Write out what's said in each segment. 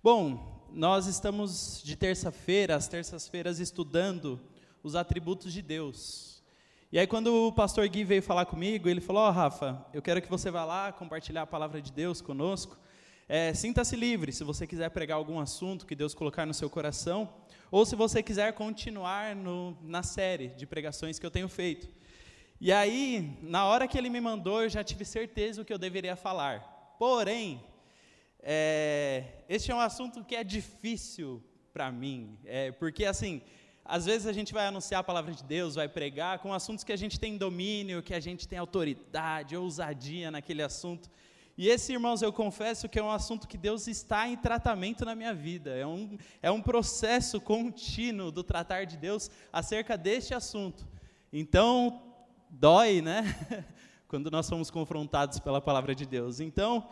Bom, nós estamos de terça-feira, às terças-feiras, estudando os atributos de Deus. E aí, quando o pastor Gui veio falar comigo, ele falou: Ó, oh, Rafa, eu quero que você vá lá compartilhar a palavra de Deus conosco. É, Sinta-se livre se você quiser pregar algum assunto que Deus colocar no seu coração, ou se você quiser continuar no, na série de pregações que eu tenho feito. E aí, na hora que ele me mandou, eu já tive certeza o que eu deveria falar. Porém, é, este é um assunto que é difícil para mim, é, porque assim, às vezes a gente vai anunciar a palavra de Deus, vai pregar com assuntos que a gente tem domínio, que a gente tem autoridade, ousadia naquele assunto. E esse, irmãos, eu confesso que é um assunto que Deus está em tratamento na minha vida. É um, é um processo contínuo do tratar de Deus acerca deste assunto. Então, dói, né? Quando nós somos confrontados pela palavra de Deus. Então,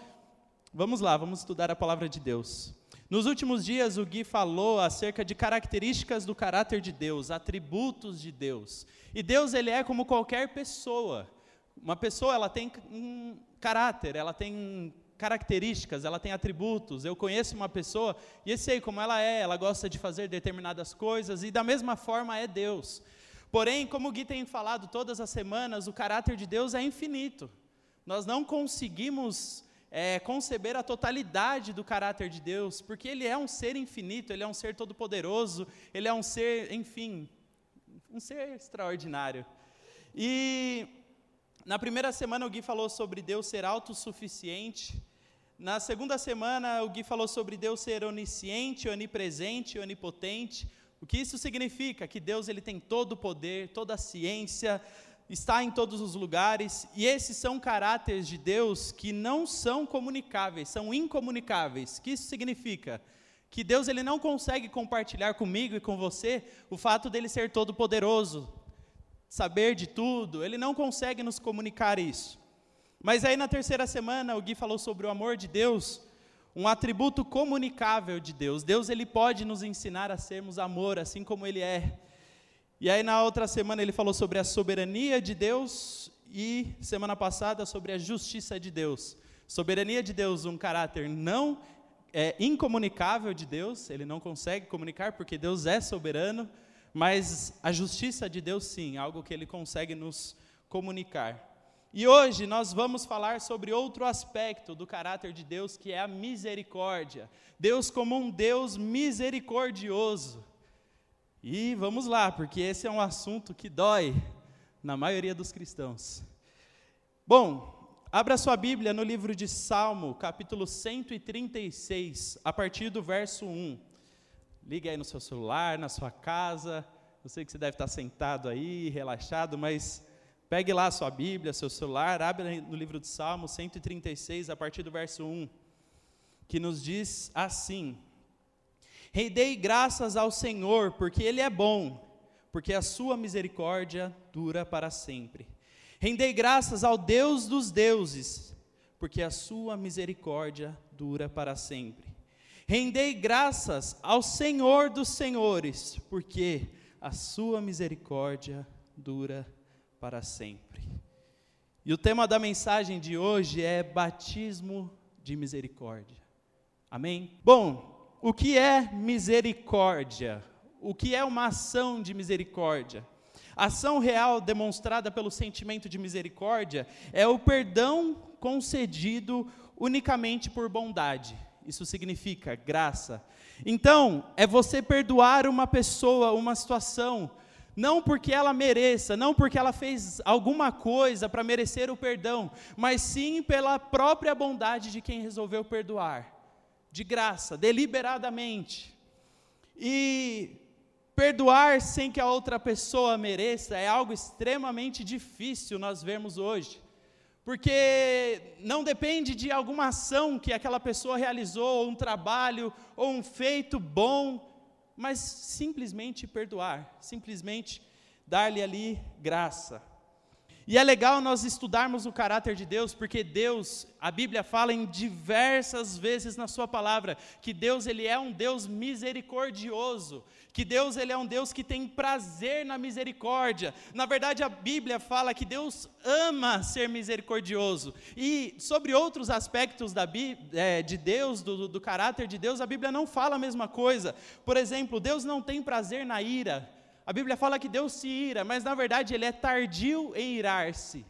Vamos lá, vamos estudar a palavra de Deus. Nos últimos dias, o Gui falou acerca de características do caráter de Deus, atributos de Deus. E Deus, ele é como qualquer pessoa. Uma pessoa, ela tem um caráter, ela tem características, ela tem atributos. Eu conheço uma pessoa e sei como ela é, ela gosta de fazer determinadas coisas, e da mesma forma é Deus. Porém, como o Gui tem falado todas as semanas, o caráter de Deus é infinito. Nós não conseguimos é, conceber a totalidade do caráter de Deus, porque Ele é um ser infinito, Ele é um ser todo-poderoso, Ele é um ser, enfim, um ser extraordinário. E na primeira semana o Gui falou sobre Deus ser autossuficiente. Na segunda semana o Gui falou sobre Deus ser onisciente, onipresente, onipotente. O que isso significa? Que Deus ele tem todo o poder, toda a ciência, está em todos os lugares, e esses são caráteres de Deus que não são comunicáveis, são incomunicáveis. O que isso significa? Que Deus ele não consegue compartilhar comigo e com você o fato dele ser todo poderoso, saber de tudo, ele não consegue nos comunicar isso. Mas aí na terceira semana o Gui falou sobre o amor de Deus, um atributo comunicável de Deus. Deus ele pode nos ensinar a sermos amor, assim como ele é. E aí na outra semana ele falou sobre a soberania de Deus e semana passada sobre a justiça de Deus. Soberania de Deus, um caráter não é, incomunicável de Deus, ele não consegue comunicar porque Deus é soberano, mas a justiça de Deus sim, algo que ele consegue nos comunicar. E hoje nós vamos falar sobre outro aspecto do caráter de Deus, que é a misericórdia. Deus como um Deus misericordioso. E vamos lá, porque esse é um assunto que dói na maioria dos cristãos. Bom, abra sua Bíblia no livro de Salmo, capítulo 136, a partir do verso 1. Liga aí no seu celular, na sua casa. Eu sei que você deve estar sentado aí, relaxado, mas pegue lá a sua Bíblia, seu celular, abre no livro de Salmo 136, a partir do verso 1, que nos diz assim: Rendei graças ao Senhor, porque Ele é bom, porque a sua misericórdia dura para sempre. Rendei graças ao Deus dos deuses, porque a sua misericórdia dura para sempre. Rendei graças ao Senhor dos senhores, porque a sua misericórdia dura para sempre. E o tema da mensagem de hoje é batismo de misericórdia. Amém? Bom, o que é misericórdia? O que é uma ação de misericórdia? A ação real demonstrada pelo sentimento de misericórdia é o perdão concedido unicamente por bondade. Isso significa graça. Então, é você perdoar uma pessoa, uma situação, não porque ela mereça, não porque ela fez alguma coisa para merecer o perdão, mas sim pela própria bondade de quem resolveu perdoar de graça, deliberadamente. E perdoar sem que a outra pessoa mereça é algo extremamente difícil nós vemos hoje. Porque não depende de alguma ação que aquela pessoa realizou, ou um trabalho, ou um feito bom, mas simplesmente perdoar, simplesmente dar-lhe ali graça. E é legal nós estudarmos o caráter de Deus, porque Deus, a Bíblia fala em diversas vezes na sua palavra que Deus ele é um Deus misericordioso, que Deus ele é um Deus que tem prazer na misericórdia. Na verdade, a Bíblia fala que Deus ama ser misericordioso. E sobre outros aspectos da é, de Deus, do, do caráter de Deus, a Bíblia não fala a mesma coisa. Por exemplo, Deus não tem prazer na ira. A Bíblia fala que Deus se ira, mas na verdade ele é tardio em irar-se.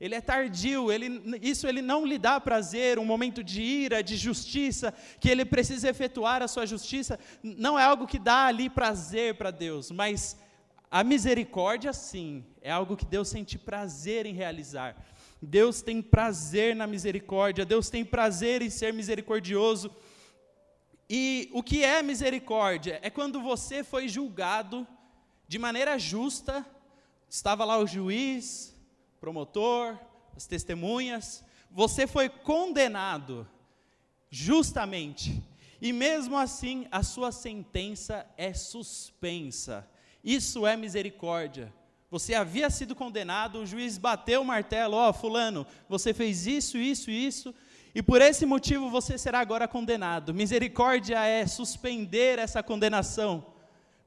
Ele é tardio, ele, isso ele não lhe dá prazer, um momento de ira, de justiça, que ele precisa efetuar a sua justiça, não é algo que dá ali prazer para Deus, mas a misericórdia sim, é algo que Deus sente prazer em realizar. Deus tem prazer na misericórdia, Deus tem prazer em ser misericordioso. E o que é misericórdia? É quando você foi julgado de maneira justa, estava lá o juiz, promotor, as testemunhas, você foi condenado justamente, e mesmo assim a sua sentença é suspensa. Isso é misericórdia. Você havia sido condenado, o juiz bateu o martelo, ó, oh, fulano, você fez isso, isso, isso, e por esse motivo você será agora condenado. Misericórdia é suspender essa condenação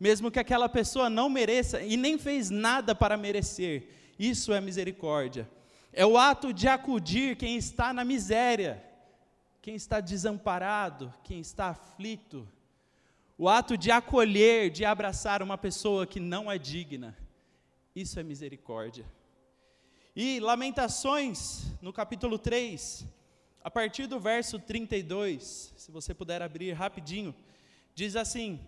mesmo que aquela pessoa não mereça e nem fez nada para merecer. Isso é misericórdia. É o ato de acudir quem está na miséria, quem está desamparado, quem está aflito. O ato de acolher, de abraçar uma pessoa que não é digna. Isso é misericórdia. E Lamentações, no capítulo 3, a partir do verso 32, se você puder abrir rapidinho, diz assim: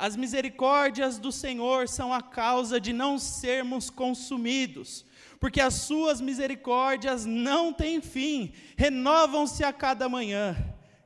as misericórdias do Senhor são a causa de não sermos consumidos, porque as suas misericórdias não têm fim, renovam-se a cada manhã.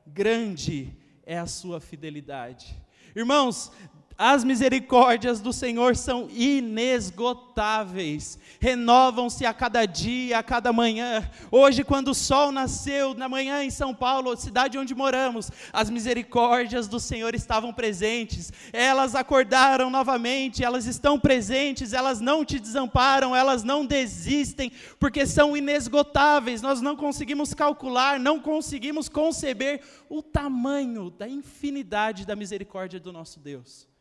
Grande é a sua fidelidade. Irmãos, as misericórdias do Senhor são inesgotáveis, renovam-se a cada dia, a cada manhã. Hoje, quando o sol nasceu na manhã em São Paulo, cidade onde moramos, as misericórdias do Senhor estavam presentes, elas acordaram novamente, elas estão presentes, elas não te desamparam, elas não desistem, porque são inesgotáveis. Nós não conseguimos calcular, não conseguimos conceber o tamanho da infinidade da misericórdia do nosso Deus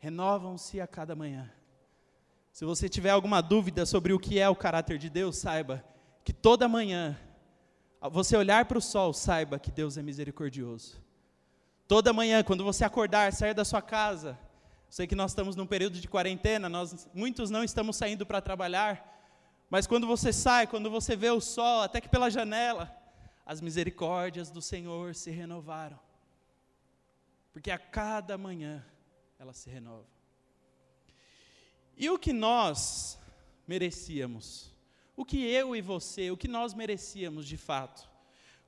renovam-se a cada manhã. Se você tiver alguma dúvida sobre o que é o caráter de Deus, saiba que toda manhã, ao você olhar para o sol, saiba que Deus é misericordioso. Toda manhã, quando você acordar, sair da sua casa, sei que nós estamos num período de quarentena, nós muitos não estamos saindo para trabalhar, mas quando você sai, quando você vê o sol, até que pela janela, as misericórdias do Senhor se renovaram. Porque a cada manhã ela se renova. E o que nós merecíamos? O que eu e você, o que nós merecíamos de fato?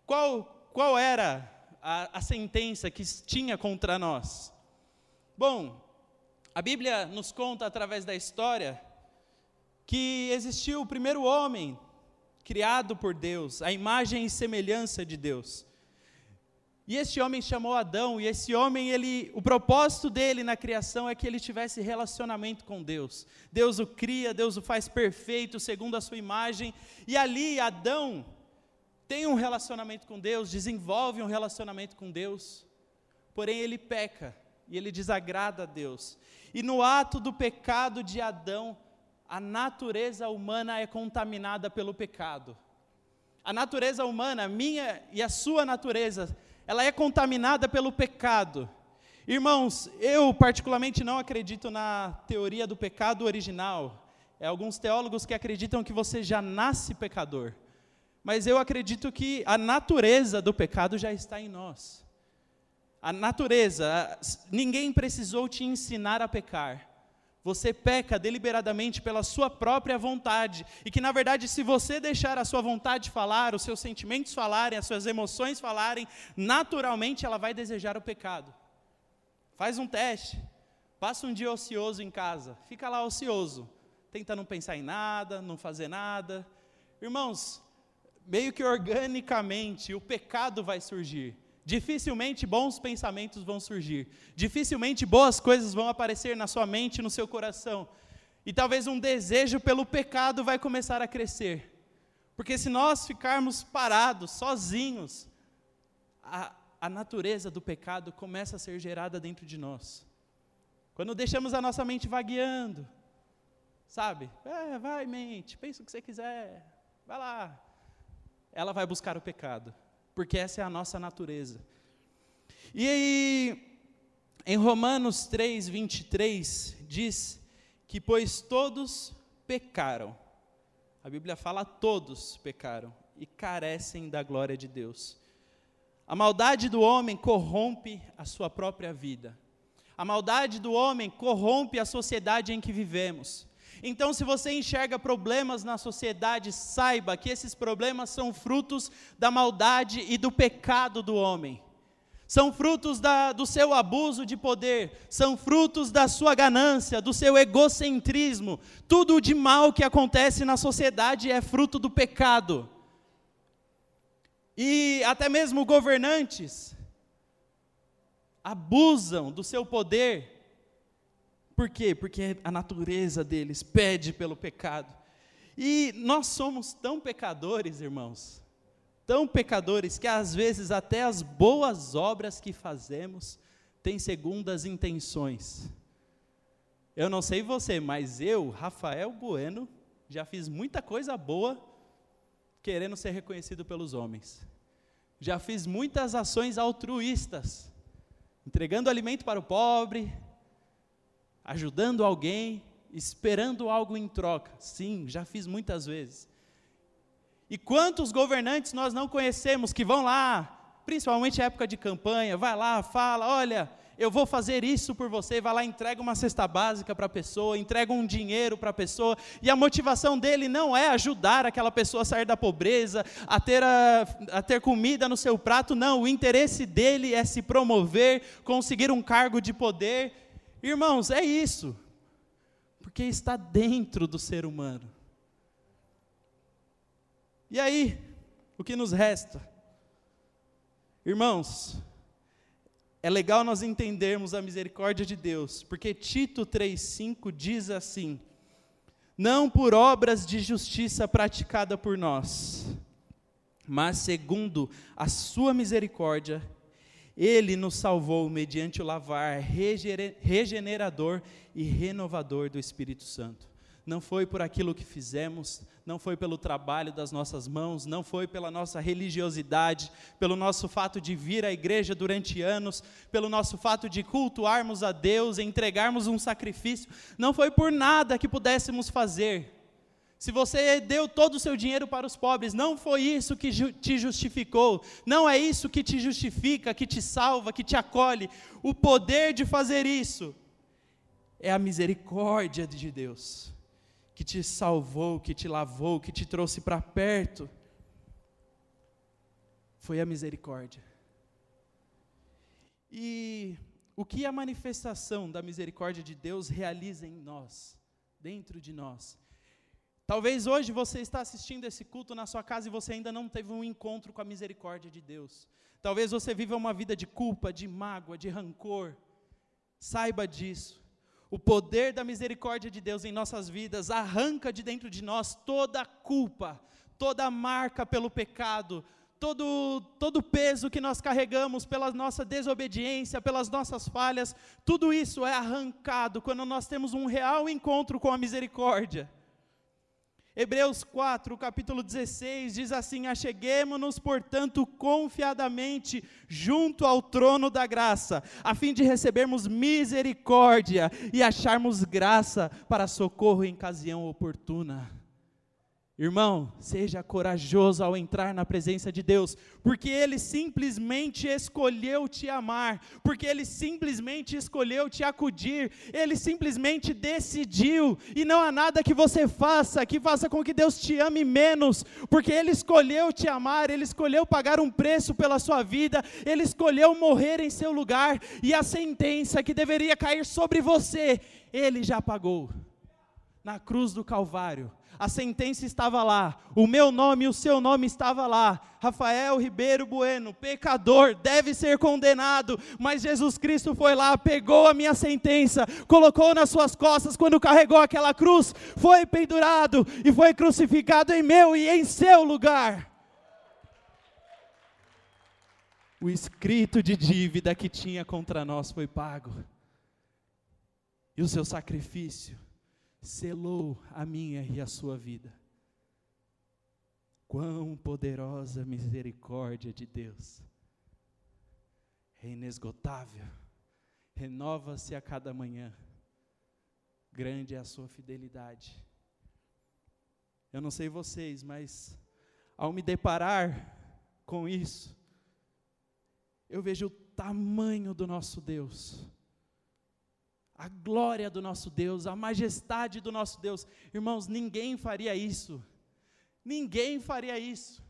Qual, qual era a, a sentença que tinha contra nós? Bom, a Bíblia nos conta através da história que existiu o primeiro homem criado por Deus, a imagem e semelhança de Deus. E esse homem chamou Adão, e esse homem, ele, o propósito dele na criação é que ele tivesse relacionamento com Deus. Deus o cria, Deus o faz perfeito segundo a sua imagem, e ali Adão tem um relacionamento com Deus, desenvolve um relacionamento com Deus. Porém ele peca e ele desagrada a Deus. E no ato do pecado de Adão, a natureza humana é contaminada pelo pecado. A natureza humana, minha e a sua natureza, ela é contaminada pelo pecado. Irmãos, eu particularmente não acredito na teoria do pecado original. É alguns teólogos que acreditam que você já nasce pecador. Mas eu acredito que a natureza do pecado já está em nós. A natureza, ninguém precisou te ensinar a pecar. Você peca deliberadamente pela sua própria vontade. E que, na verdade, se você deixar a sua vontade falar, os seus sentimentos falarem, as suas emoções falarem, naturalmente ela vai desejar o pecado. Faz um teste. Passa um dia ocioso em casa. Fica lá ocioso. Tenta não pensar em nada, não fazer nada. Irmãos, meio que organicamente o pecado vai surgir. Dificilmente bons pensamentos vão surgir, dificilmente boas coisas vão aparecer na sua mente, no seu coração. E talvez um desejo pelo pecado vai começar a crescer. Porque se nós ficarmos parados, sozinhos, a, a natureza do pecado começa a ser gerada dentro de nós. Quando deixamos a nossa mente vagueando, sabe? É, vai, mente, pensa o que você quiser, vai lá. Ela vai buscar o pecado, porque essa é a nossa natureza. E aí, em Romanos 3, 23, diz que, pois todos pecaram, a Bíblia fala todos pecaram e carecem da glória de Deus. A maldade do homem corrompe a sua própria vida. A maldade do homem corrompe a sociedade em que vivemos. Então, se você enxerga problemas na sociedade, saiba que esses problemas são frutos da maldade e do pecado do homem. São frutos da, do seu abuso de poder, são frutos da sua ganância, do seu egocentrismo. Tudo de mal que acontece na sociedade é fruto do pecado. E até mesmo governantes abusam do seu poder. Por quê? Porque a natureza deles pede pelo pecado. E nós somos tão pecadores, irmãos, tão pecadores, que às vezes até as boas obras que fazemos têm segundas intenções. Eu não sei você, mas eu, Rafael Bueno, já fiz muita coisa boa querendo ser reconhecido pelos homens. Já fiz muitas ações altruístas, entregando alimento para o pobre, ajudando alguém, esperando algo em troca. Sim, já fiz muitas vezes. E quantos governantes nós não conhecemos que vão lá, principalmente na época de campanha, vai lá, fala, olha, eu vou fazer isso por você, vai lá, entrega uma cesta básica para a pessoa, entrega um dinheiro para a pessoa, e a motivação dele não é ajudar aquela pessoa a sair da pobreza, a ter, a, a ter comida no seu prato, não, o interesse dele é se promover, conseguir um cargo de poder. Irmãos, é isso, porque está dentro do ser humano. E aí, o que nos resta? Irmãos, é legal nós entendermos a misericórdia de Deus, porque Tito 3,5 diz assim: Não por obras de justiça praticada por nós, mas segundo a sua misericórdia, Ele nos salvou mediante o lavar regenerador e renovador do Espírito Santo não foi por aquilo que fizemos, não foi pelo trabalho das nossas mãos, não foi pela nossa religiosidade, pelo nosso fato de vir à igreja durante anos, pelo nosso fato de cultuarmos a Deus, entregarmos um sacrifício, não foi por nada que pudéssemos fazer. Se você deu todo o seu dinheiro para os pobres, não foi isso que ju te justificou, não é isso que te justifica, que te salva, que te acolhe. O poder de fazer isso é a misericórdia de Deus que te salvou, que te lavou, que te trouxe para perto, foi a misericórdia. E o que a manifestação da misericórdia de Deus realiza em nós, dentro de nós? Talvez hoje você está assistindo esse culto na sua casa e você ainda não teve um encontro com a misericórdia de Deus. Talvez você viva uma vida de culpa, de mágoa, de rancor. Saiba disso. O poder da misericórdia de Deus em nossas vidas arranca de dentro de nós toda a culpa, toda a marca pelo pecado, todo todo o peso que nós carregamos pela nossa desobediência, pelas nossas falhas, tudo isso é arrancado quando nós temos um real encontro com a misericórdia. Hebreus 4, capítulo 16, diz assim: Acheguemo-nos, portanto, confiadamente junto ao trono da graça, a fim de recebermos misericórdia e acharmos graça para socorro em ocasião oportuna. Irmão, seja corajoso ao entrar na presença de Deus, porque Ele simplesmente escolheu te amar, porque Ele simplesmente escolheu te acudir, Ele simplesmente decidiu, e não há nada que você faça que faça com que Deus te ame menos, porque Ele escolheu te amar, Ele escolheu pagar um preço pela sua vida, Ele escolheu morrer em seu lugar, e a sentença que deveria cair sobre você, Ele já pagou. Na cruz do Calvário. A sentença estava lá, o meu nome e o seu nome estava lá. Rafael Ribeiro Bueno, pecador, deve ser condenado, mas Jesus Cristo foi lá, pegou a minha sentença, colocou nas suas costas quando carregou aquela cruz, foi pendurado e foi crucificado em meu e em seu lugar. O escrito de dívida que tinha contra nós foi pago. E o seu sacrifício selou a minha e a sua vida. Quão poderosa misericórdia de Deus! É inesgotável, renova-se a cada manhã, grande é a sua fidelidade. Eu não sei vocês, mas ao me deparar com isso, eu vejo o tamanho do nosso Deus a glória do nosso Deus, a majestade do nosso Deus. Irmãos, ninguém faria isso. Ninguém faria isso.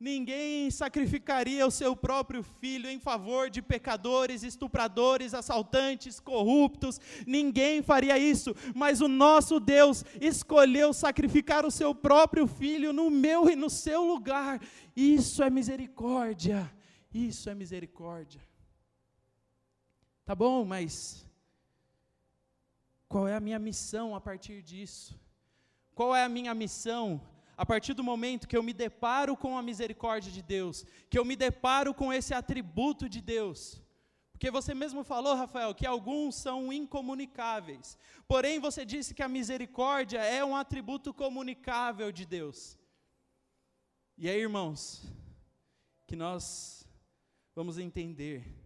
Ninguém sacrificaria o seu próprio filho em favor de pecadores, estupradores, assaltantes, corruptos. Ninguém faria isso, mas o nosso Deus escolheu sacrificar o seu próprio filho no meu e no seu lugar. Isso é misericórdia. Isso é misericórdia. Tá bom, mas qual é a minha missão a partir disso? Qual é a minha missão a partir do momento que eu me deparo com a misericórdia de Deus, que eu me deparo com esse atributo de Deus? Porque você mesmo falou, Rafael, que alguns são incomunicáveis. Porém, você disse que a misericórdia é um atributo comunicável de Deus. E aí, irmãos, que nós vamos entender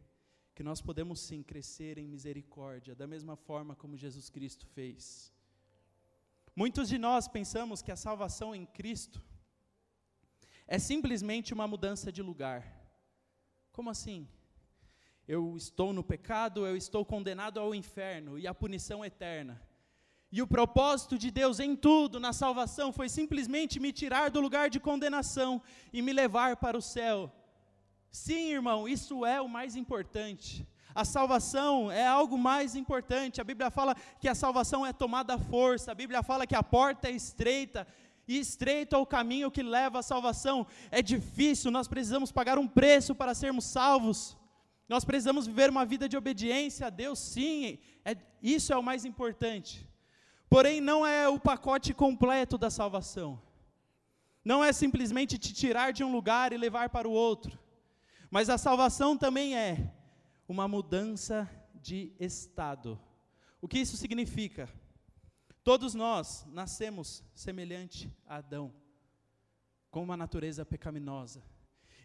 que nós podemos sim crescer em misericórdia, da mesma forma como Jesus Cristo fez. Muitos de nós pensamos que a salvação em Cristo é simplesmente uma mudança de lugar. Como assim? Eu estou no pecado, eu estou condenado ao inferno e à punição eterna. E o propósito de Deus em tudo, na salvação, foi simplesmente me tirar do lugar de condenação e me levar para o céu. Sim, irmão, isso é o mais importante. A salvação é algo mais importante. A Bíblia fala que a salvação é tomada à força. A Bíblia fala que a porta é estreita e estreito é o caminho que leva à salvação. É difícil, nós precisamos pagar um preço para sermos salvos. Nós precisamos viver uma vida de obediência a Deus, sim, é, isso é o mais importante. Porém, não é o pacote completo da salvação. Não é simplesmente te tirar de um lugar e levar para o outro. Mas a salvação também é uma mudança de estado. O que isso significa? Todos nós nascemos semelhante a Adão, com uma natureza pecaminosa.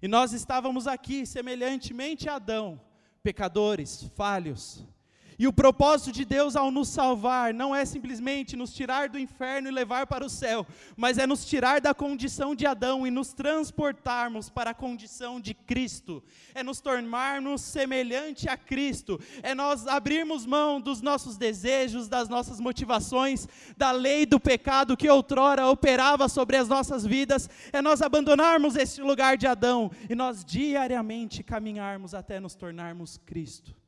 E nós estávamos aqui semelhantemente a Adão, pecadores, falhos, e o propósito de Deus ao nos salvar não é simplesmente nos tirar do inferno e levar para o céu, mas é nos tirar da condição de Adão e nos transportarmos para a condição de Cristo. É nos tornarmos semelhante a Cristo. É nós abrirmos mão dos nossos desejos, das nossas motivações, da lei do pecado que outrora operava sobre as nossas vidas. É nós abandonarmos este lugar de Adão e nós diariamente caminharmos até nos tornarmos Cristo.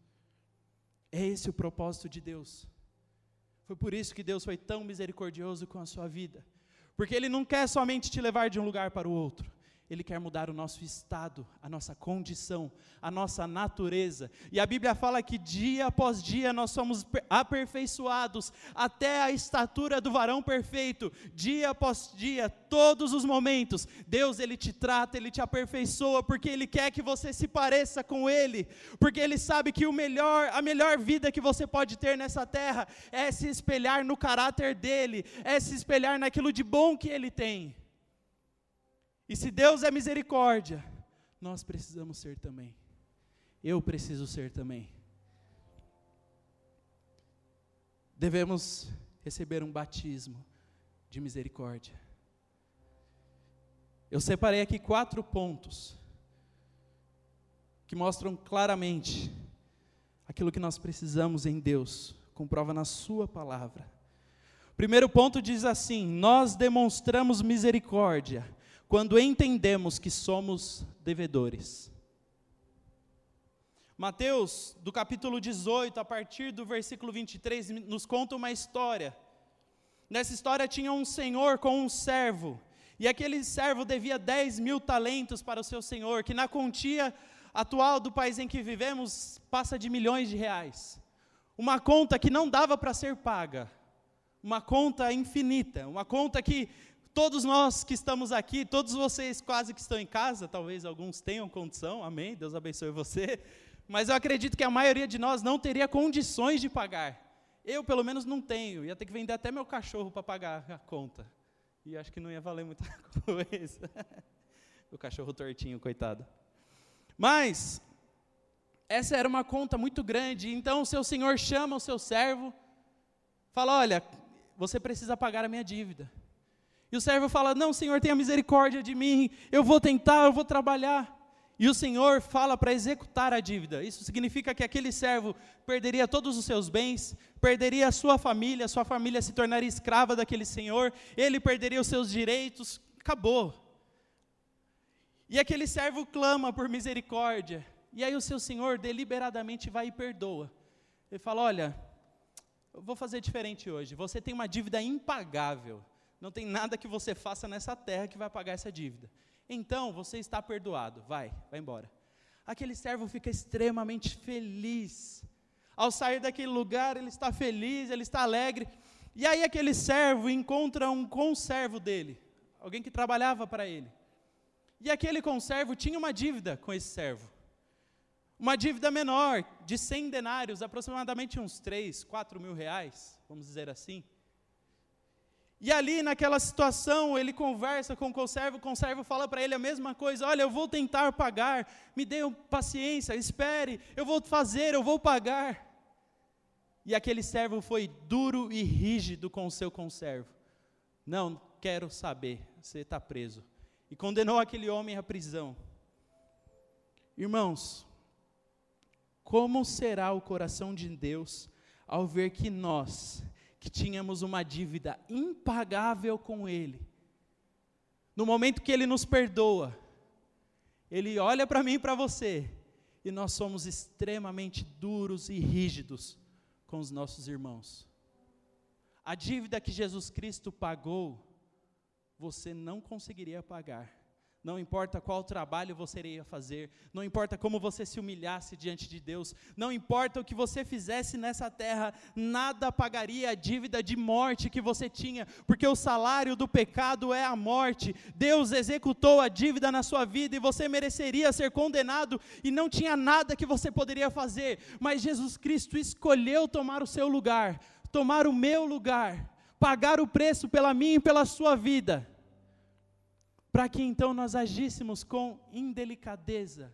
É esse o propósito de Deus. Foi por isso que Deus foi tão misericordioso com a sua vida. Porque Ele não quer somente te levar de um lugar para o outro, ele quer mudar o nosso estado, a nossa condição, a nossa natureza. E a Bíblia fala que dia após dia nós somos aperfeiçoados até a estatura do varão perfeito. Dia após dia, todos os momentos, Deus ele te trata, ele te aperfeiçoa porque ele quer que você se pareça com ele, porque ele sabe que o melhor, a melhor vida que você pode ter nessa terra é se espelhar no caráter dele, é se espelhar naquilo de bom que ele tem. E se Deus é misericórdia, nós precisamos ser também. Eu preciso ser também. Devemos receber um batismo de misericórdia. Eu separei aqui quatro pontos que mostram claramente aquilo que nós precisamos em Deus, com prova na Sua palavra. O primeiro ponto diz assim: Nós demonstramos misericórdia quando entendemos que somos devedores. Mateus, do capítulo 18, a partir do versículo 23, nos conta uma história Nessa história tinha um senhor com um servo, e aquele servo devia 10 mil talentos para o seu senhor, que na quantia atual do país em que vivemos passa de milhões de reais. Uma conta que não dava para ser paga, uma conta infinita, uma conta que todos nós que estamos aqui, todos vocês quase que estão em casa, talvez alguns tenham condição, amém, Deus abençoe você, mas eu acredito que a maioria de nós não teria condições de pagar. Eu, pelo menos, não tenho, ia ter que vender até meu cachorro para pagar a conta, e acho que não ia valer muita coisa. o cachorro tortinho, coitado. Mas, essa era uma conta muito grande, então o seu senhor chama o seu servo, fala: Olha, você precisa pagar a minha dívida. E o servo fala: Não, Senhor, tenha misericórdia de mim, eu vou tentar, eu vou trabalhar. E o Senhor fala para executar a dívida. Isso significa que aquele servo perderia todos os seus bens, perderia a sua família, sua família se tornaria escrava daquele senhor, ele perderia os seus direitos, acabou. E aquele servo clama por misericórdia. E aí o seu senhor deliberadamente vai e perdoa. Ele fala: Olha, eu vou fazer diferente hoje. Você tem uma dívida impagável. Não tem nada que você faça nessa terra que vai pagar essa dívida. Então você está perdoado. Vai, vai embora. Aquele servo fica extremamente feliz. Ao sair daquele lugar, ele está feliz, ele está alegre. E aí aquele servo encontra um conservo dele, alguém que trabalhava para ele. E aquele conservo tinha uma dívida com esse servo. Uma dívida menor, de 100 denários, aproximadamente uns 3, 4 mil reais, vamos dizer assim. E ali, naquela situação, ele conversa com o conservo, o conservo fala para ele a mesma coisa: Olha, eu vou tentar pagar, me dê paciência, espere, eu vou fazer, eu vou pagar. E aquele servo foi duro e rígido com o seu conservo: Não quero saber, você está preso. E condenou aquele homem à prisão. Irmãos, como será o coração de Deus ao ver que nós, que tínhamos uma dívida impagável com Ele, no momento que Ele nos perdoa, Ele olha para mim e para você, e nós somos extremamente duros e rígidos com os nossos irmãos. A dívida que Jesus Cristo pagou, você não conseguiria pagar. Não importa qual trabalho você iria fazer, não importa como você se humilhasse diante de Deus, não importa o que você fizesse nessa terra, nada pagaria a dívida de morte que você tinha, porque o salário do pecado é a morte. Deus executou a dívida na sua vida e você mereceria ser condenado e não tinha nada que você poderia fazer, mas Jesus Cristo escolheu tomar o seu lugar, tomar o meu lugar, pagar o preço pela minha e pela sua vida para que então nós agíssemos com indelicadeza,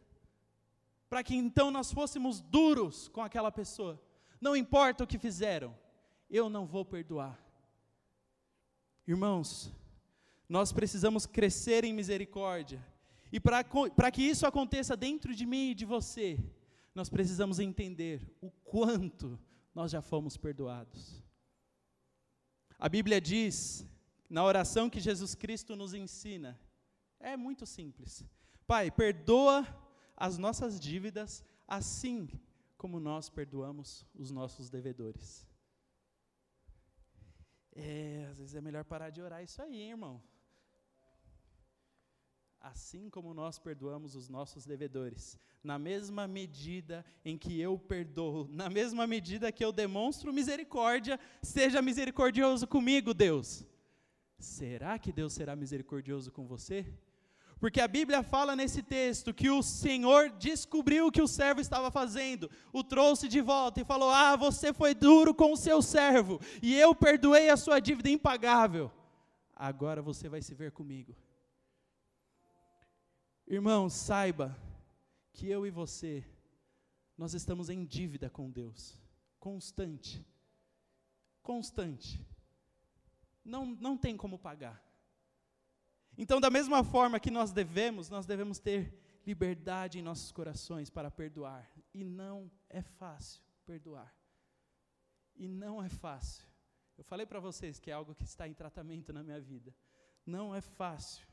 para que então nós fôssemos duros com aquela pessoa. Não importa o que fizeram, eu não vou perdoar. Irmãos, nós precisamos crescer em misericórdia, e para que isso aconteça dentro de mim e de você, nós precisamos entender o quanto nós já fomos perdoados. A Bíblia diz, na oração que Jesus Cristo nos ensina, é muito simples. Pai, perdoa as nossas dívidas assim como nós perdoamos os nossos devedores. É, às vezes é melhor parar de orar isso aí, irmão. Assim como nós perdoamos os nossos devedores, na mesma medida em que eu perdoo, na mesma medida que eu demonstro misericórdia, seja misericordioso comigo, Deus. Será que Deus será misericordioso com você? Porque a Bíblia fala nesse texto que o Senhor descobriu o que o servo estava fazendo, o trouxe de volta e falou: Ah, você foi duro com o seu servo, e eu perdoei a sua dívida impagável. Agora você vai se ver comigo. Irmão, saiba que eu e você, nós estamos em dívida com Deus, constante. Constante. Não, não tem como pagar. Então, da mesma forma que nós devemos, nós devemos ter liberdade em nossos corações para perdoar. E não é fácil perdoar. E não é fácil. Eu falei para vocês que é algo que está em tratamento na minha vida. Não é fácil.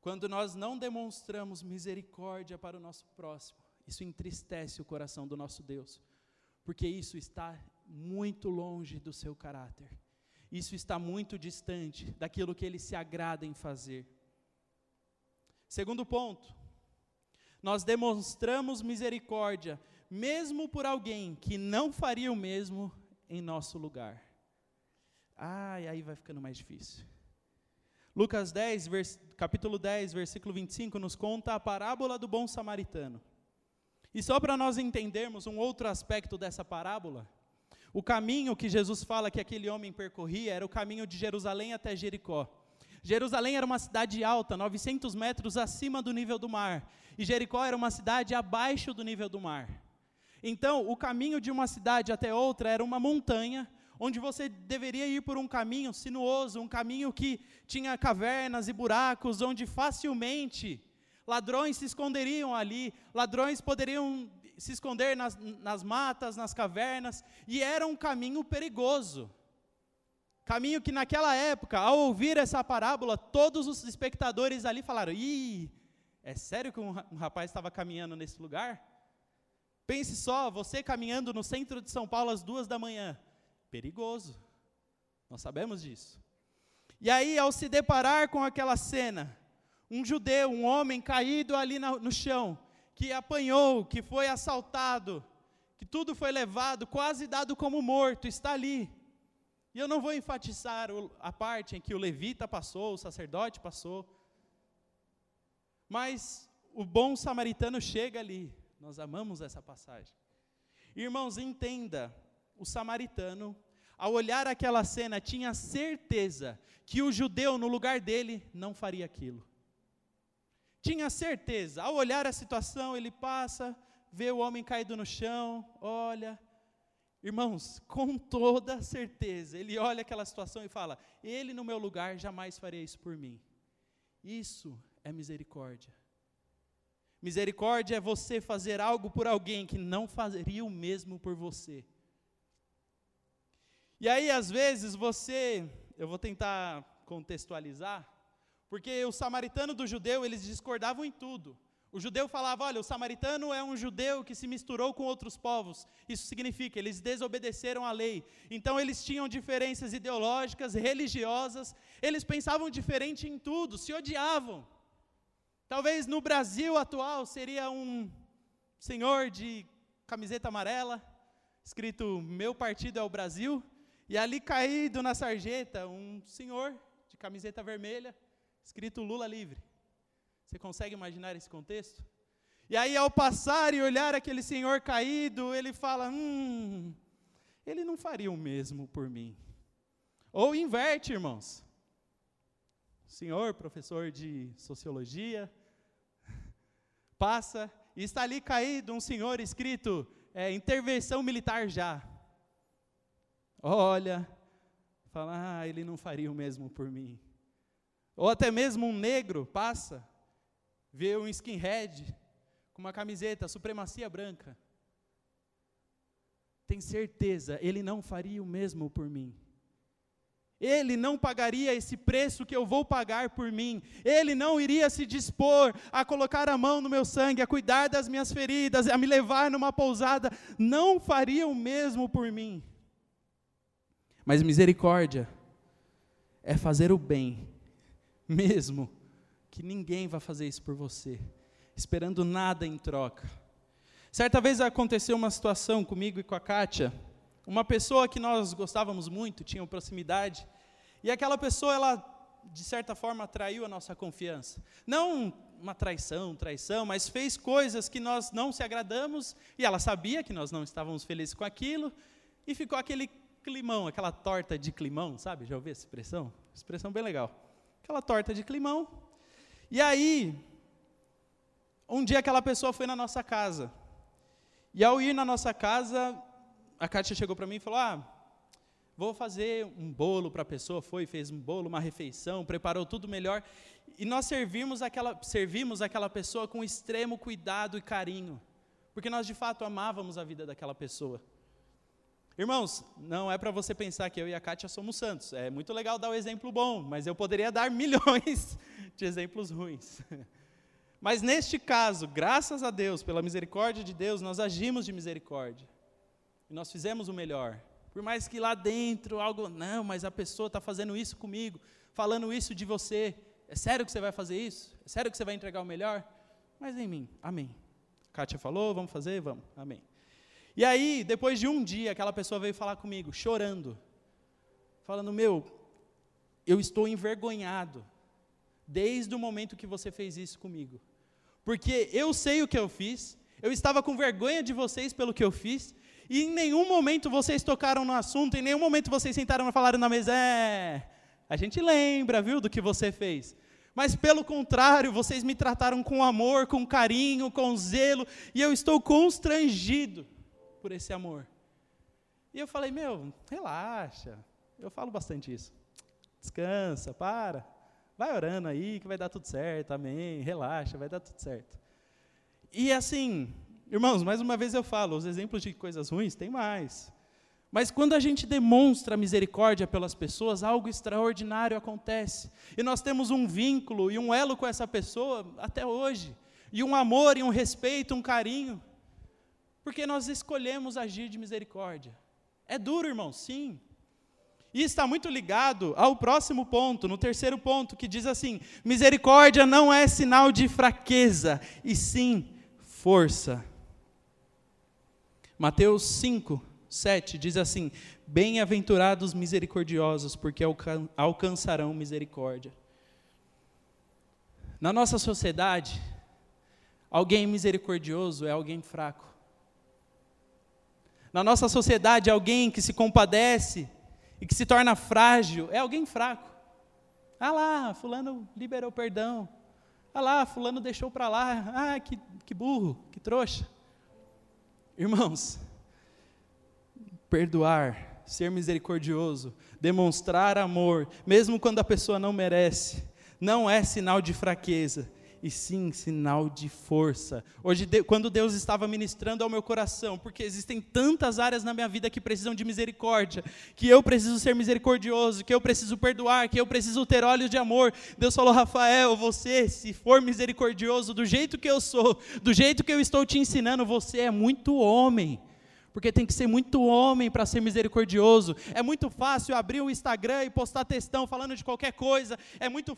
Quando nós não demonstramos misericórdia para o nosso próximo, isso entristece o coração do nosso Deus, porque isso está muito longe do seu caráter. Isso está muito distante daquilo que ele se agrada em fazer. Segundo ponto, nós demonstramos misericórdia, mesmo por alguém que não faria o mesmo em nosso lugar. Ah, e aí vai ficando mais difícil. Lucas 10, vers, capítulo 10, versículo 25, nos conta a parábola do bom samaritano. E só para nós entendermos um outro aspecto dessa parábola, o caminho que Jesus fala que aquele homem percorria era o caminho de Jerusalém até Jericó. Jerusalém era uma cidade alta, 900 metros acima do nível do mar, e Jericó era uma cidade abaixo do nível do mar. Então, o caminho de uma cidade até outra era uma montanha, onde você deveria ir por um caminho sinuoso, um caminho que tinha cavernas e buracos, onde facilmente ladrões se esconderiam ali, ladrões poderiam se esconder nas, nas matas, nas cavernas, e era um caminho perigoso. Caminho que naquela época, ao ouvir essa parábola, todos os espectadores ali falaram: Ih, é sério que um rapaz estava caminhando nesse lugar? Pense só, você caminhando no centro de São Paulo às duas da manhã. Perigoso. Nós sabemos disso. E aí, ao se deparar com aquela cena, um judeu, um homem caído ali no chão, que apanhou, que foi assaltado, que tudo foi levado, quase dado como morto, está ali. E eu não vou enfatizar a parte em que o levita passou, o sacerdote passou, mas o bom samaritano chega ali. Nós amamos essa passagem. Irmãos, entenda, o samaritano, ao olhar aquela cena, tinha certeza que o judeu, no lugar dele, não faria aquilo. Tinha certeza, ao olhar a situação, ele passa, vê o homem caído no chão, olha. Irmãos, com toda certeza, ele olha aquela situação e fala: Ele no meu lugar jamais faria isso por mim. Isso é misericórdia. Misericórdia é você fazer algo por alguém que não faria o mesmo por você. E aí, às vezes, você, eu vou tentar contextualizar, porque o samaritano do judeu, eles discordavam em tudo. O judeu falava: olha, o samaritano é um judeu que se misturou com outros povos. Isso significa, eles desobedeceram a lei. Então, eles tinham diferenças ideológicas, religiosas, eles pensavam diferente em tudo, se odiavam. Talvez no Brasil atual seria um senhor de camiseta amarela, escrito Meu partido é o Brasil, e ali caído na sarjeta, um senhor de camiseta vermelha, escrito Lula livre. Você consegue imaginar esse contexto? E aí, ao passar e olhar aquele senhor caído, ele fala: Hum, ele não faria o mesmo por mim. Ou inverte, irmãos. Senhor, professor de sociologia, passa e está ali caído um senhor escrito: é, intervenção militar já olha, fala, ah, ele não faria o mesmo por mim. Ou até mesmo um negro passa, vê um skinhead com uma camiseta, supremacia branca. Tem certeza, ele não faria o mesmo por mim. Ele não pagaria esse preço que eu vou pagar por mim. Ele não iria se dispor a colocar a mão no meu sangue, a cuidar das minhas feridas, a me levar numa pousada. Não faria o mesmo por mim. Mas misericórdia é fazer o bem, mesmo que ninguém vai fazer isso por você, esperando nada em troca. Certa vez aconteceu uma situação comigo e com a Kátia, uma pessoa que nós gostávamos muito, tinha proximidade, e aquela pessoa, ela, de certa forma, traiu a nossa confiança. Não uma traição, traição, mas fez coisas que nós não se agradamos, e ela sabia que nós não estávamos felizes com aquilo, e ficou aquele climão, aquela torta de climão, sabe? Já ouviu essa expressão? Expressão bem legal. Aquela torta de climão. E aí, um dia aquela pessoa foi na nossa casa. E ao ir na nossa casa, a Kátia chegou para mim e falou: Ah, vou fazer um bolo para a pessoa. Foi, fez um bolo, uma refeição, preparou tudo melhor. E nós servimos aquela, servimos aquela pessoa com extremo cuidado e carinho. Porque nós de fato amávamos a vida daquela pessoa. Irmãos, não é para você pensar que eu e a Kátia somos santos. É muito legal dar o um exemplo bom, mas eu poderia dar milhões de exemplos ruins. Mas neste caso, graças a Deus, pela misericórdia de Deus, nós agimos de misericórdia. E nós fizemos o melhor. Por mais que lá dentro algo, não, mas a pessoa está fazendo isso comigo, falando isso de você. É sério que você vai fazer isso? É sério que você vai entregar o melhor? Mas em mim, amém. Kátia falou, vamos fazer? Vamos, amém. E aí, depois de um dia, aquela pessoa veio falar comigo, chorando, falando: Meu, eu estou envergonhado, desde o momento que você fez isso comigo. Porque eu sei o que eu fiz, eu estava com vergonha de vocês pelo que eu fiz, e em nenhum momento vocês tocaram no assunto, em nenhum momento vocês sentaram e falaram na mesa, é, a gente lembra, viu, do que você fez. Mas pelo contrário, vocês me trataram com amor, com carinho, com zelo, e eu estou constrangido por esse amor. E eu falei, meu, relaxa. Eu falo bastante isso. Descansa, para. Vai orando aí que vai dar tudo certo, amém. Relaxa, vai dar tudo certo. E assim, irmãos, mais uma vez eu falo, os exemplos de coisas ruins tem mais. Mas quando a gente demonstra misericórdia pelas pessoas, algo extraordinário acontece. E nós temos um vínculo e um elo com essa pessoa até hoje. E um amor, e um respeito, um carinho. Porque nós escolhemos agir de misericórdia. É duro, irmão, sim. E está muito ligado ao próximo ponto, no terceiro ponto, que diz assim: misericórdia não é sinal de fraqueza, e sim força. Mateus 5, 7 diz assim: Bem-aventurados misericordiosos, porque alcançarão misericórdia. Na nossa sociedade, alguém misericordioso é alguém fraco. Na nossa sociedade, alguém que se compadece e que se torna frágil é alguém fraco. Ah lá, fulano liberou perdão. Ah lá, fulano deixou para lá. Ah, que, que burro, que trouxa. Irmãos, perdoar, ser misericordioso, demonstrar amor, mesmo quando a pessoa não merece, não é sinal de fraqueza, e sim sinal de força. Hoje, quando Deus estava ministrando ao meu coração, porque existem tantas áreas na minha vida que precisam de misericórdia, que eu preciso ser misericordioso, que eu preciso perdoar, que eu preciso ter olhos de amor. Deus falou, Rafael, você, se for misericordioso do jeito que eu sou, do jeito que eu estou te ensinando, você é muito homem porque tem que ser muito homem para ser misericordioso. É muito fácil abrir o Instagram e postar textão falando de qualquer coisa. É muito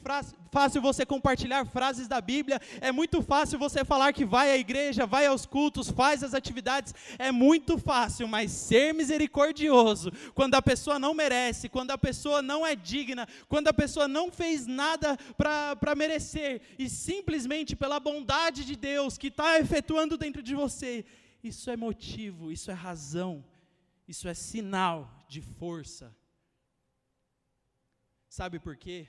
fácil você compartilhar frases da Bíblia. É muito fácil você falar que vai à igreja, vai aos cultos, faz as atividades. É muito fácil, mas ser misericordioso, quando a pessoa não merece, quando a pessoa não é digna, quando a pessoa não fez nada para merecer, e simplesmente pela bondade de Deus que está efetuando dentro de você, isso é motivo, isso é razão, isso é sinal de força. Sabe por quê?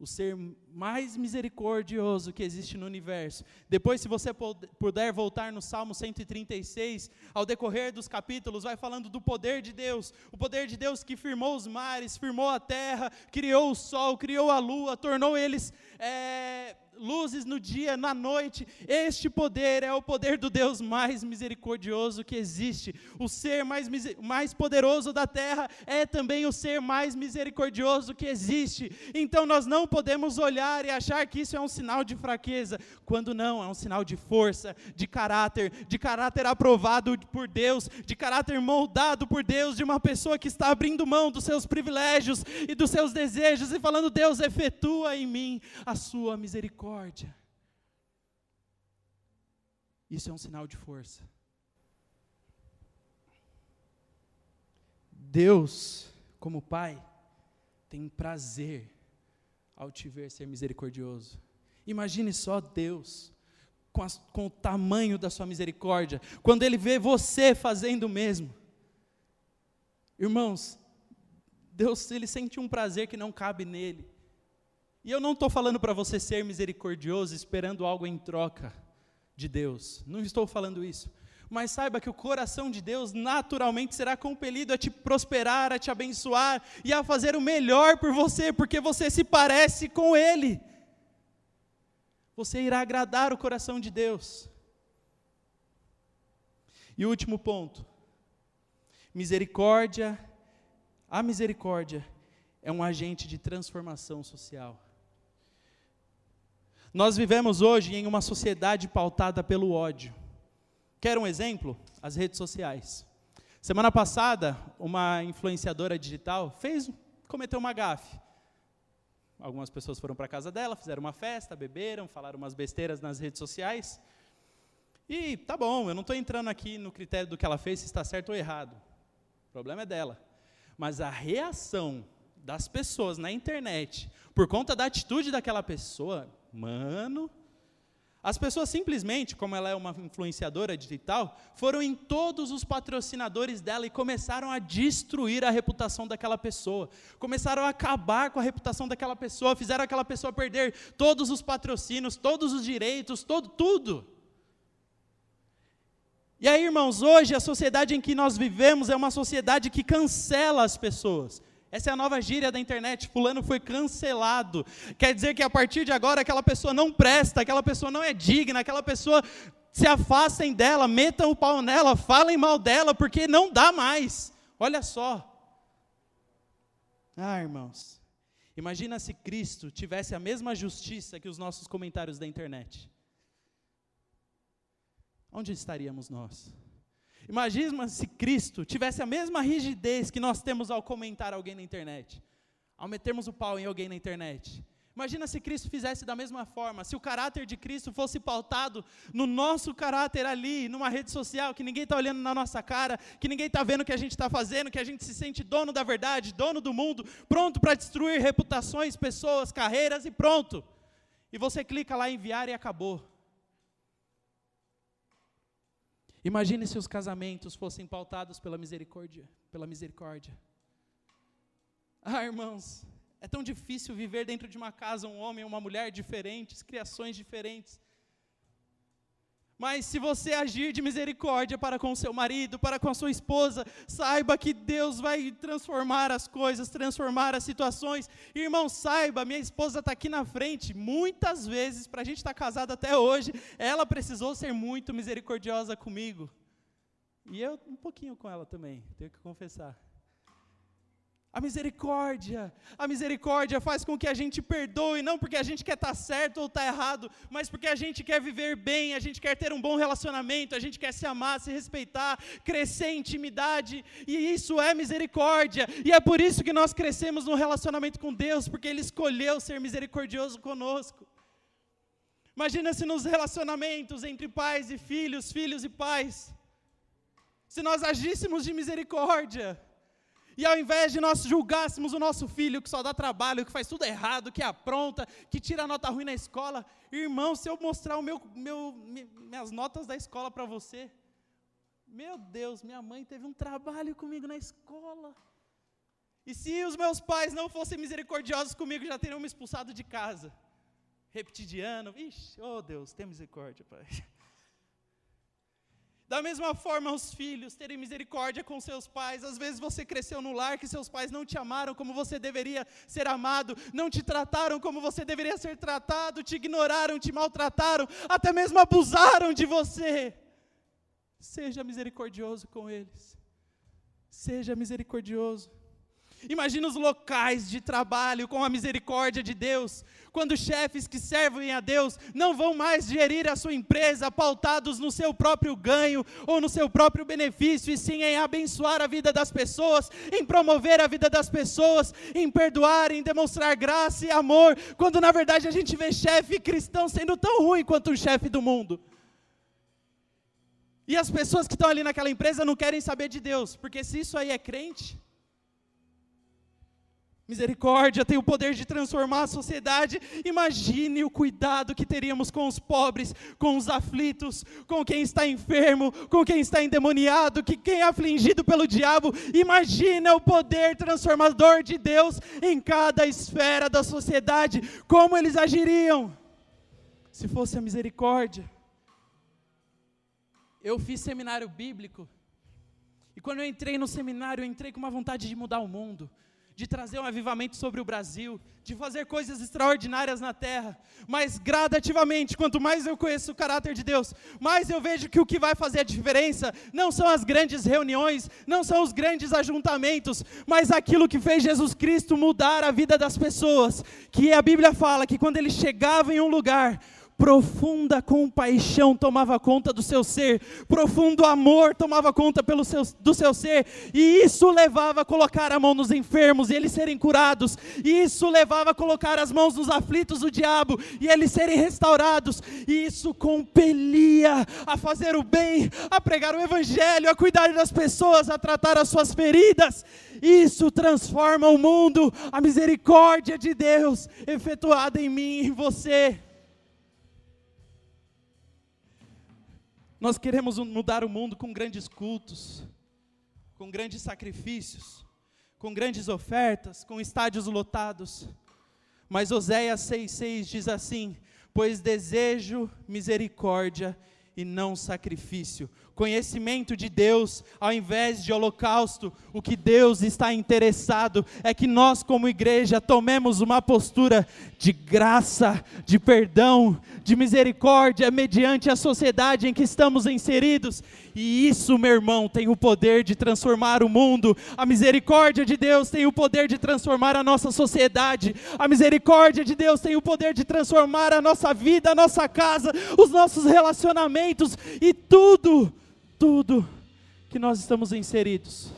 O ser mais misericordioso que existe no universo. Depois, se você puder voltar no Salmo 136, ao decorrer dos capítulos, vai falando do poder de Deus. O poder de Deus que firmou os mares, firmou a terra, criou o sol, criou a lua, tornou eles. É, luzes no dia, na noite. Este poder é o poder do Deus mais misericordioso que existe. O ser mais, mais poderoso da terra é também o ser mais misericordioso que existe. Então nós não podemos olhar e achar que isso é um sinal de fraqueza, quando não, é um sinal de força, de caráter, de caráter aprovado por Deus, de caráter moldado por Deus, de uma pessoa que está abrindo mão dos seus privilégios e dos seus desejos e falando: Deus, efetua em mim a sua misericórdia misericórdia. Isso é um sinal de força. Deus, como Pai, tem prazer ao te ver ser misericordioso. Imagine só Deus, com, as, com, o tamanho da sua misericórdia, quando Ele vê você fazendo o mesmo. Irmãos, Deus, Ele sente um prazer que não cabe nele. E eu não estou falando para você ser misericordioso esperando algo em troca de Deus. Não estou falando isso. Mas saiba que o coração de Deus naturalmente será compelido a te prosperar, a te abençoar e a fazer o melhor por você, porque você se parece com Ele. Você irá agradar o coração de Deus. E último ponto: misericórdia. A misericórdia é um agente de transformação social. Nós vivemos hoje em uma sociedade pautada pelo ódio. Quer um exemplo? As redes sociais. Semana passada, uma influenciadora digital fez, cometeu uma gafe. Algumas pessoas foram para a casa dela, fizeram uma festa, beberam, falaram umas besteiras nas redes sociais. E tá bom, eu não estou entrando aqui no critério do que ela fez, se está certo ou errado. O problema é dela. Mas a reação das pessoas na internet, por conta da atitude daquela pessoa, mano, as pessoas simplesmente, como ela é uma influenciadora digital, foram em todos os patrocinadores dela e começaram a destruir a reputação daquela pessoa. Começaram a acabar com a reputação daquela pessoa, fizeram aquela pessoa perder todos os patrocínios, todos os direitos, todo tudo. E aí, irmãos, hoje a sociedade em que nós vivemos é uma sociedade que cancela as pessoas. Essa é a nova gíria da internet. Fulano foi cancelado. Quer dizer que a partir de agora aquela pessoa não presta, aquela pessoa não é digna, aquela pessoa se afastem dela, metam o pau nela, falem mal dela, porque não dá mais. Olha só. Ah, irmãos. Imagina se Cristo tivesse a mesma justiça que os nossos comentários da internet. Onde estaríamos nós? Imagina se Cristo tivesse a mesma rigidez que nós temos ao comentar alguém na internet, ao metermos o pau em alguém na internet. Imagina se Cristo fizesse da mesma forma, se o caráter de Cristo fosse pautado no nosso caráter ali, numa rede social, que ninguém está olhando na nossa cara, que ninguém está vendo o que a gente está fazendo, que a gente se sente dono da verdade, dono do mundo, pronto para destruir reputações, pessoas, carreiras e pronto. E você clica lá em enviar e acabou. Imagine se os casamentos fossem pautados pela misericórdia, pela misericórdia. Ah, irmãos, é tão difícil viver dentro de uma casa um homem e uma mulher diferentes, criações diferentes. Mas se você agir de misericórdia para com seu marido, para com a sua esposa, saiba que Deus vai transformar as coisas, transformar as situações. Irmão, saiba, minha esposa está aqui na frente. Muitas vezes, para a gente estar tá casado até hoje, ela precisou ser muito misericordiosa comigo. E eu um pouquinho com ela também, tenho que confessar. A misericórdia, a misericórdia faz com que a gente perdoe, não porque a gente quer estar certo ou estar errado, mas porque a gente quer viver bem, a gente quer ter um bom relacionamento, a gente quer se amar, se respeitar, crescer em intimidade, e isso é misericórdia, e é por isso que nós crescemos no relacionamento com Deus, porque Ele escolheu ser misericordioso conosco. Imagina se nos relacionamentos entre pais e filhos, filhos e pais, se nós agíssemos de misericórdia, e ao invés de nós julgássemos o nosso filho que só dá trabalho, que faz tudo errado, que apronta, que tira nota ruim na escola, irmão, se eu mostrar o meu, meu, minhas notas da escola para você, meu Deus, minha mãe teve um trabalho comigo na escola. E se os meus pais não fossem misericordiosos comigo, já teriam me expulsado de casa. Repetidiano, ixi, oh Deus, tem misericórdia, Pai. Da mesma forma, os filhos terem misericórdia com seus pais. Às vezes você cresceu no lar que seus pais não te amaram como você deveria ser amado, não te trataram como você deveria ser tratado, te ignoraram, te maltrataram, até mesmo abusaram de você. Seja misericordioso com eles. Seja misericordioso. Imagina os locais de trabalho com a misericórdia de Deus, quando chefes que servem a Deus não vão mais gerir a sua empresa pautados no seu próprio ganho ou no seu próprio benefício, e sim em abençoar a vida das pessoas, em promover a vida das pessoas, em perdoar, em demonstrar graça e amor, quando na verdade a gente vê chefe cristão sendo tão ruim quanto o chefe do mundo. E as pessoas que estão ali naquela empresa não querem saber de Deus, porque se isso aí é crente, Misericórdia tem o poder de transformar a sociedade. Imagine o cuidado que teríamos com os pobres, com os aflitos, com quem está enfermo, com quem está endemoniado, que quem é afligido pelo diabo. Imagine o poder transformador de Deus em cada esfera da sociedade. Como eles agiriam se fosse a misericórdia? Eu fiz seminário bíblico. E quando eu entrei no seminário, eu entrei com uma vontade de mudar o mundo de trazer um avivamento sobre o Brasil, de fazer coisas extraordinárias na terra, mas gradativamente, quanto mais eu conheço o caráter de Deus, mais eu vejo que o que vai fazer a diferença não são as grandes reuniões, não são os grandes ajuntamentos, mas aquilo que fez Jesus Cristo mudar a vida das pessoas, que a Bíblia fala que quando ele chegava em um lugar, profunda compaixão tomava conta do seu ser, profundo amor tomava conta pelo seu, do seu ser, e isso levava a colocar a mão nos enfermos e eles serem curados, e isso levava a colocar as mãos nos aflitos do diabo e eles serem restaurados, e isso compelia a fazer o bem, a pregar o evangelho, a cuidar das pessoas, a tratar as suas feridas. Isso transforma o mundo, a misericórdia de Deus efetuada em mim e em você. Nós queremos mudar o mundo com grandes cultos, com grandes sacrifícios, com grandes ofertas, com estádios lotados. Mas Oséias 6,6 diz assim: Pois desejo misericórdia e não sacrifício, conhecimento de Deus, ao invés de holocausto, o que Deus está interessado é que nós, como igreja, tomemos uma postura de graça, de perdão, de misericórdia mediante a sociedade em que estamos inseridos. E isso, meu irmão, tem o poder de transformar o mundo. A misericórdia de Deus tem o poder de transformar a nossa sociedade. A misericórdia de Deus tem o poder de transformar a nossa vida, a nossa casa, os nossos relacionamentos e tudo tudo que nós estamos inseridos.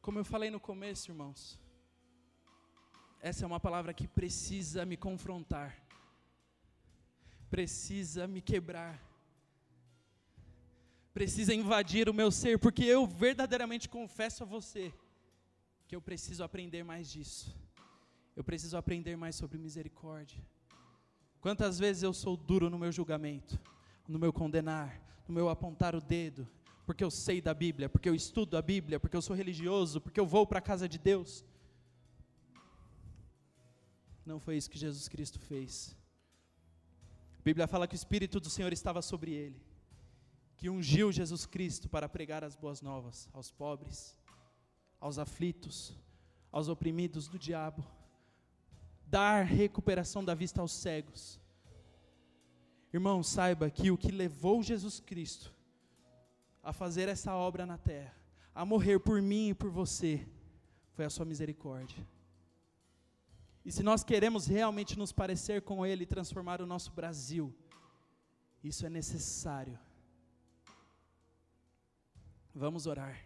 Como eu falei no começo, irmãos, essa é uma palavra que precisa me confrontar, precisa me quebrar, precisa invadir o meu ser, porque eu verdadeiramente confesso a você que eu preciso aprender mais disso, eu preciso aprender mais sobre misericórdia. Quantas vezes eu sou duro no meu julgamento, no meu condenar, no meu apontar o dedo, porque eu sei da Bíblia, porque eu estudo a Bíblia, porque eu sou religioso, porque eu vou para a casa de Deus. Não foi isso que Jesus Cristo fez. A Bíblia fala que o Espírito do Senhor estava sobre ele, que ungiu Jesus Cristo para pregar as boas novas aos pobres, aos aflitos, aos oprimidos do diabo dar recuperação da vista aos cegos. Irmão, saiba que o que levou Jesus Cristo a fazer essa obra na terra, a morrer por mim e por você, foi a sua misericórdia. E se nós queremos realmente nos parecer com Ele e transformar o nosso Brasil, isso é necessário. Vamos orar.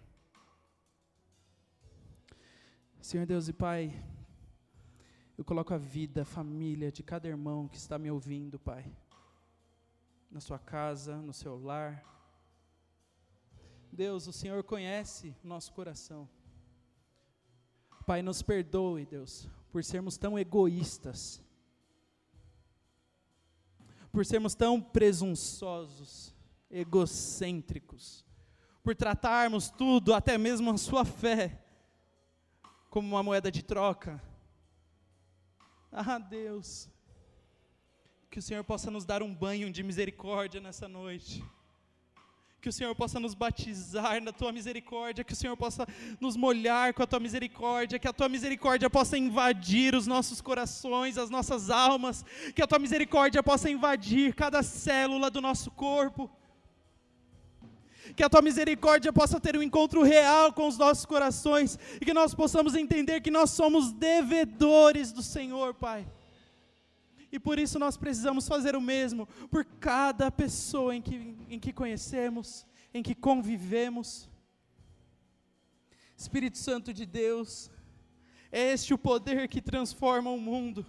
Senhor Deus e Pai, eu coloco a vida, a família de cada irmão que está me ouvindo, Pai. Na sua casa, no seu lar. Deus, o Senhor conhece nosso coração. Pai, nos perdoe, Deus, por sermos tão egoístas, por sermos tão presunçosos, egocêntricos, por tratarmos tudo, até mesmo a sua fé, como uma moeda de troca, ah, Deus, que o Senhor possa nos dar um banho de misericórdia nessa noite. Que o Senhor possa nos batizar na tua misericórdia, que o Senhor possa nos molhar com a tua misericórdia, que a tua misericórdia possa invadir os nossos corações, as nossas almas, que a tua misericórdia possa invadir cada célula do nosso corpo que a tua misericórdia possa ter um encontro real com os nossos corações e que nós possamos entender que nós somos devedores do Senhor, Pai. E por isso nós precisamos fazer o mesmo por cada pessoa em que, em que conhecemos, em que convivemos. Espírito Santo de Deus, é este o poder que transforma o mundo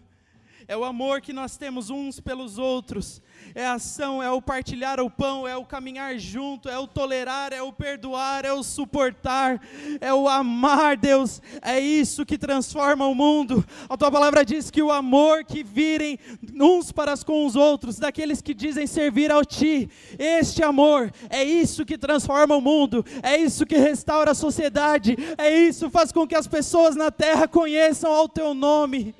é o amor que nós temos uns pelos outros, é a ação, é o partilhar o pão, é o caminhar junto, é o tolerar, é o perdoar, é o suportar, é o amar, Deus, é isso que transforma o mundo. A tua palavra diz que o amor que virem uns para com os outros, daqueles que dizem servir ao Ti, este amor, é isso que transforma o mundo, é isso que restaura a sociedade, é isso que faz com que as pessoas na terra conheçam ao Teu nome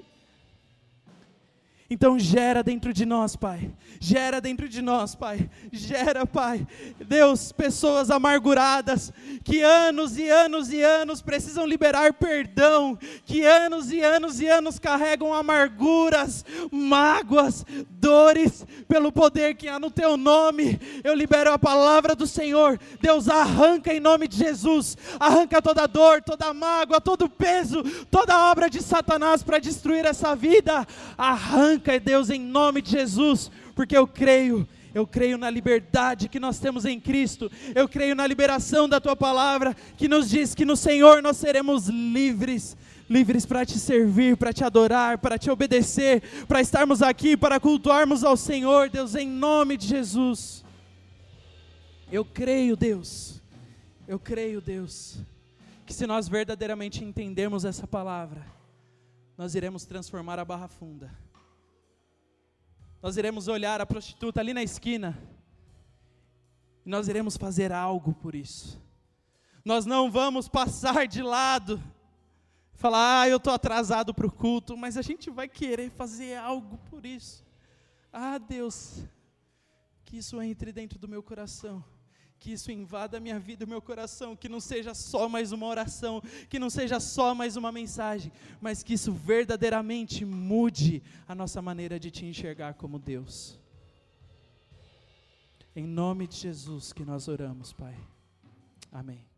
Então gera dentro de nós, Pai. Gera dentro de nós, Pai. Gera, Pai. Deus, pessoas amarguradas que anos e anos e anos precisam liberar perdão, que anos e anos e anos carregam amarguras, mágoas, pelo poder que há no teu nome. Eu libero a palavra do Senhor. Deus arranca em nome de Jesus. Arranca toda dor, toda mágoa, todo peso, toda obra de Satanás para destruir essa vida. Arranca, Deus, em nome de Jesus, porque eu creio, eu creio na liberdade que nós temos em Cristo, eu creio na liberação da tua palavra, que nos diz que no Senhor nós seremos livres. Livres para te servir, para te adorar, para te obedecer, para estarmos aqui, para cultuarmos ao Senhor, Deus, em nome de Jesus. Eu creio, Deus, eu creio, Deus, que se nós verdadeiramente entendermos essa palavra, nós iremos transformar a barra funda nós iremos olhar a prostituta ali na esquina e nós iremos fazer algo por isso. Nós não vamos passar de lado, falar, ah, eu estou atrasado para o culto, mas a gente vai querer fazer algo por isso. Ah, Deus, que isso entre dentro do meu coração que isso invada a minha vida e o meu coração, que não seja só mais uma oração, que não seja só mais uma mensagem, mas que isso verdadeiramente mude a nossa maneira de te enxergar como Deus. Em nome de Jesus que nós oramos, Pai. Amém.